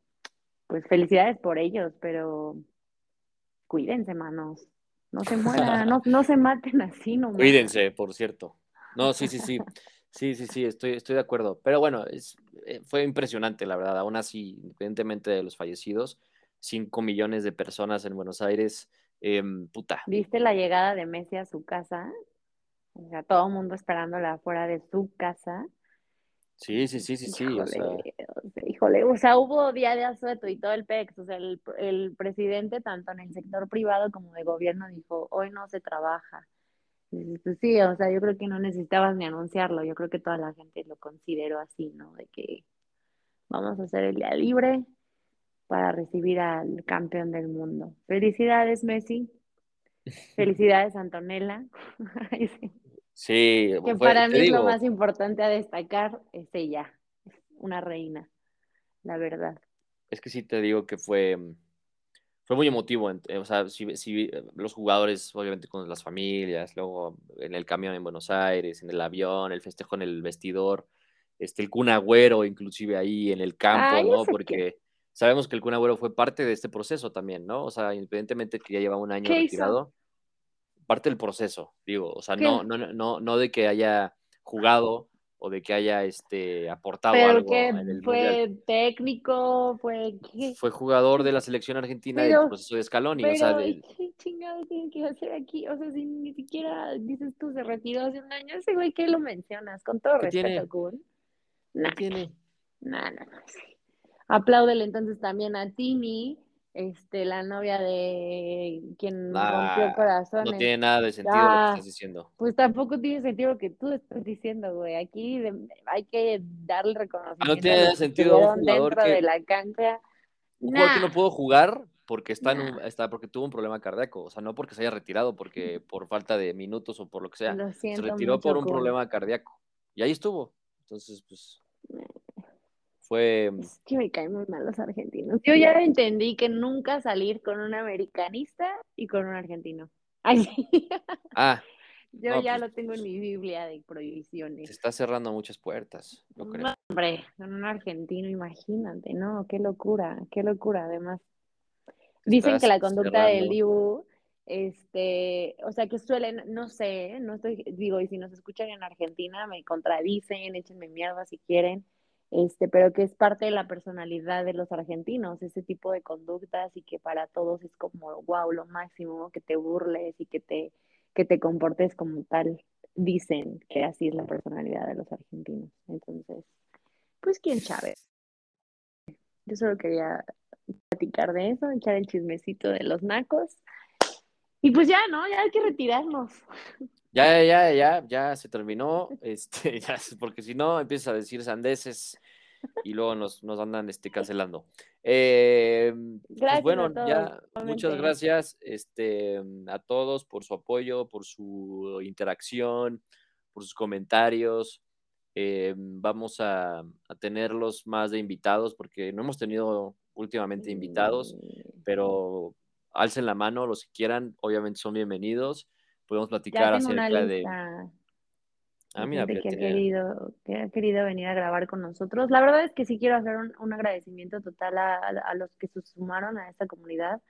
pues felicidades por ellos, pero cuídense, manos. No se *laughs* mueran, no, no se maten así nomás. Cuídense, por cierto. No, sí, sí, sí. *laughs* Sí, sí, sí, estoy, estoy de acuerdo. Pero bueno, es, eh, fue impresionante, la verdad. Aún así, independientemente de los fallecidos, 5 millones de personas en Buenos Aires, em, puta. ¿Viste la llegada de Messi a su casa? O sea, todo el mundo esperándola afuera de su casa. Sí, sí, sí, sí, sí. Híjole, O sea, o sea, híjole, o sea, hubo día de asueto y todo el PEX, o sea, el, el presidente, tanto en el sector privado como de gobierno, dijo, hoy no se trabaja. Pues sí, o sea, yo creo que no necesitabas ni anunciarlo, yo creo que toda la gente lo consideró así, ¿no? De que vamos a hacer el día libre para recibir al campeón del mundo. Felicidades, Messi. Felicidades, Antonella. *laughs* Sí. sí, Que fue- para mí lo más importante a destacar, es ella, una reina, la verdad. es que sí te digo que fue, fue muy emotivo. O sea, si, si, los jugadores, obviamente con las familias, luego en el camión en Buenos Aires, en el avión, el festejo en el vestidor, este, el Kun Agüero, inclusive ahí en el campo, ¿no? Porque sabemos que el Kun Agüero fue parte de este proceso también, ¿no? O sea, independientemente que ya lleva un año retirado, parte del proceso, digo, o sea, no, no, no, no de que haya jugado o de que haya este aportado algo en el fue técnico, fue fue jugador de la selección argentina del proceso de Scaloni, o sea, ¿qué chingado tiene que hacer aquí? O sea, si ni siquiera dices tú se retiró hace un año, ese güey ¿qué lo mencionas? Con todo respeto, Kun. ¿Qué tiene? Nada, no, no, Apláudele entonces también a Tini, este, la novia de quien rompió corazones. No tiene nada de sentido lo que estás diciendo. Pues tampoco tiene sentido lo que tú estás diciendo, güey. Aquí hay que darle reconocimiento. No tiene sentido un jugador dentro de la cancha. Un jugador que no pudo jugar porque está, en un, está porque tuvo un problema cardíaco, o sea, no porque se haya retirado, porque por falta de minutos o por lo que sea, se retiró por un problema cardíaco y ahí estuvo. Entonces, pues fue... Es que me caen muy mal los argentinos. Yo ya entendí que nunca salir con un americanista y con un argentino. *laughs* Ay, sí. Ah. Yo ya pues, lo tengo en mi Biblia de prohibiciones. Se está cerrando muchas puertas, no creo. hombre, con un argentino, imagínate, ¿no? Qué locura, qué locura, además. Dicen que la conducta del Dibu, este, o sea, que suelen, no sé, no estoy, digo, y si nos escuchan en Argentina, me contradicen, échenme mierda si quieren, este, pero que es parte de la personalidad de los argentinos, ese tipo de conductas y que para todos es como, wow, lo máximo, que te burles y que te, que te comportes como tal. Dicen que así es la personalidad de los argentinos. Entonces, pues quién sabe. Yo solo quería platicar de eso, echar el chismecito de los nacos. Y pues ya, ¿no? Ya hay que retirarnos. *laughs* Ya, ya, ya, ya se terminó, *laughs* este, ya, *laughs* porque si no empiezas a decir sandeces y luego nos, nos andan este, cancelando. Eh, pues bueno, ya, muchas gracias este, a todos por su apoyo, por su interacción, por sus comentarios. Eh, vamos a, a, tenerlos más de invitados porque no hemos tenido últimamente invitados, pero alcen la mano los que quieran, obviamente son bienvenidos podemos platicar acerca de... Ah, mira, que ha, querido, que ha querido venir a grabar con nosotros. La verdad es que sí quiero hacer un, agradecimiento total a, los que se sumaron a esta comunidad,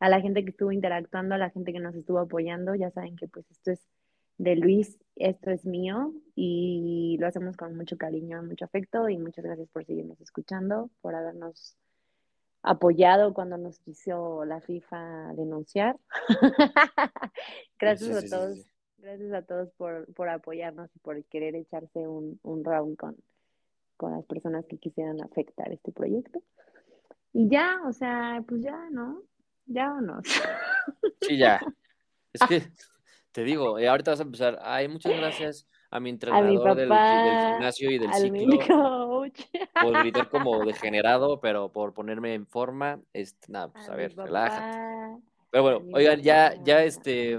a la gente que estuvo interactuando, a la gente que nos estuvo apoyando. Ya saben que pues esto es de Luis, esto es mío y lo hacemos con mucho cariño, mucho afecto y muchas gracias por seguirnos escuchando, por habernos apoyado cuando nos quiso la FIFA denunciar. *laughs* gracias a todos, gracias a todos por, por, apoyarnos y por querer echarse un, un round con, con las personas que quisieran afectar este proyecto. Y ya, o sea, pues ya, ¿no? Ya o no. Sí, ya. *laughs* Es que te digo, ahorita vas a empezar. Ay, muchas gracias a mi entrenador del, gimnasio y del ciclo. *laughs* Por gritar como degenerado, pero por ponerme en forma, este, nada, pues a, ver, relájate. Pero bueno, oigan, ya, ya este.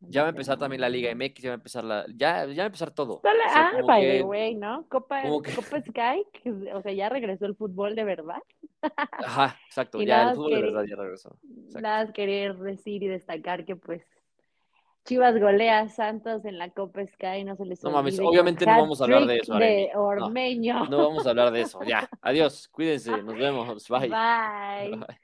Ya va a empezar también la Liga MX, ya va a empezar la, ya, ya va a empezar todo. ah, by the way, ¿no? Copa, Copa Sky, *laughs* o sea, ya regresó el fútbol de verdad. Ajá, exacto, ya el fútbol de verdad ya regresó. Nada, querer decir y destacar que pues Chivas golea Santos en la Copa Sky, no se les No mames, obviamente no vamos a hablar de eso. De Ormeño. No, no, vamos a hablar de eso. Ya, *laughs* adiós, cuídense, nos vemos. Bye. Bye.